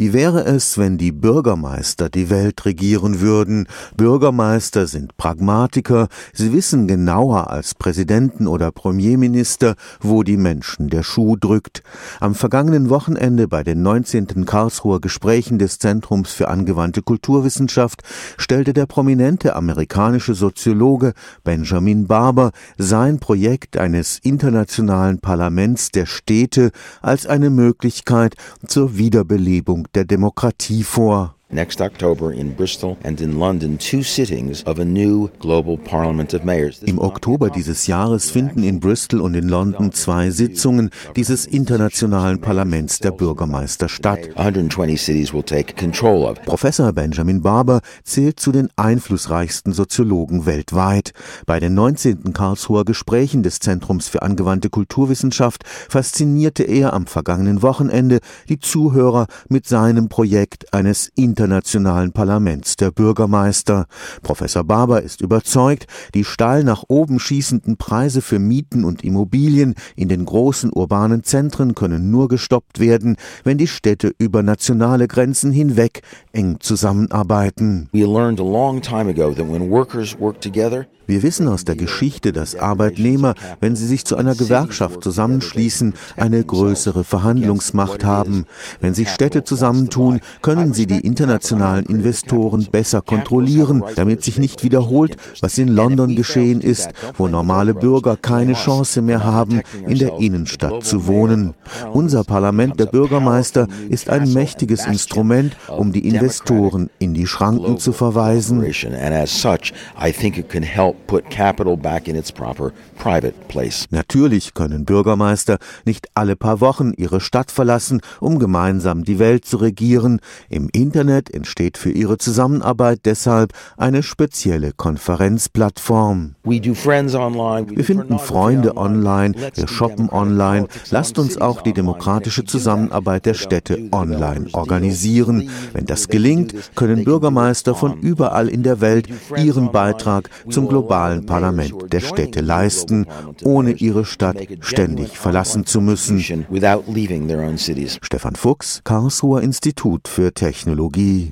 Wie wäre es, wenn die Bürgermeister die Welt regieren würden? Bürgermeister sind Pragmatiker, sie wissen genauer als Präsidenten oder Premierminister, wo die Menschen der Schuh drückt. Am vergangenen Wochenende bei den 19. Karlsruher Gesprächen des Zentrums für angewandte Kulturwissenschaft stellte der prominente amerikanische Soziologe Benjamin Barber sein Projekt eines internationalen Parlaments der Städte als eine Möglichkeit zur Wiederbelebung der Demokratie vor. Next October in Bristol and in London two sittings of a new global parliament of mayors. Im Oktober dieses Jahres finden in Bristol und in London zwei Sitzungen dieses internationalen Parlaments der Bürgermeister statt. 120 cities will take control of. Professor Benjamin Barber zählt zu den einflussreichsten Soziologen weltweit. Bei den 19. Karlsruher Gesprächen des Zentrums für angewandte Kulturwissenschaft faszinierte er am vergangenen Wochenende die Zuhörer mit seinem Projekt eines internationalen Parlaments der Bürgermeister. Professor Barber ist überzeugt, die steil nach oben schießenden Preise für Mieten und Immobilien in den großen urbanen Zentren können nur gestoppt werden, wenn die Städte über nationale Grenzen hinweg eng zusammenarbeiten. Wir wissen aus der Geschichte, dass Arbeitnehmer, wenn sie sich zu einer Gewerkschaft zusammenschließen, eine größere Verhandlungsmacht haben. Wenn sich Städte zusammentun, können sie die internationalen Investoren besser kontrollieren, damit sich nicht wiederholt, was in London geschehen ist, wo normale Bürger keine Chance mehr haben, in der Innenstadt zu wohnen. Unser Parlament der Bürgermeister ist ein mächtiges Instrument, um die Investoren in die Schranken zu verweisen. Natürlich können Bürgermeister nicht alle paar Wochen ihre Stadt verlassen, um gemeinsam die Welt zu regieren. Im Internet entsteht für ihre Zusammenarbeit deshalb eine spezielle Konferenzplattform. Wir finden Freunde online, wir shoppen online. Lasst uns auch die demokratische Zusammenarbeit der Städte online organisieren. Wenn das gelingt, können Bürgermeister von überall in der Welt ihren Beitrag zum globalen globalen Parlament der Städte leisten, ohne ihre Stadt ständig verlassen zu müssen. Stefan Fuchs, Karlsruher Institut für Technologie. the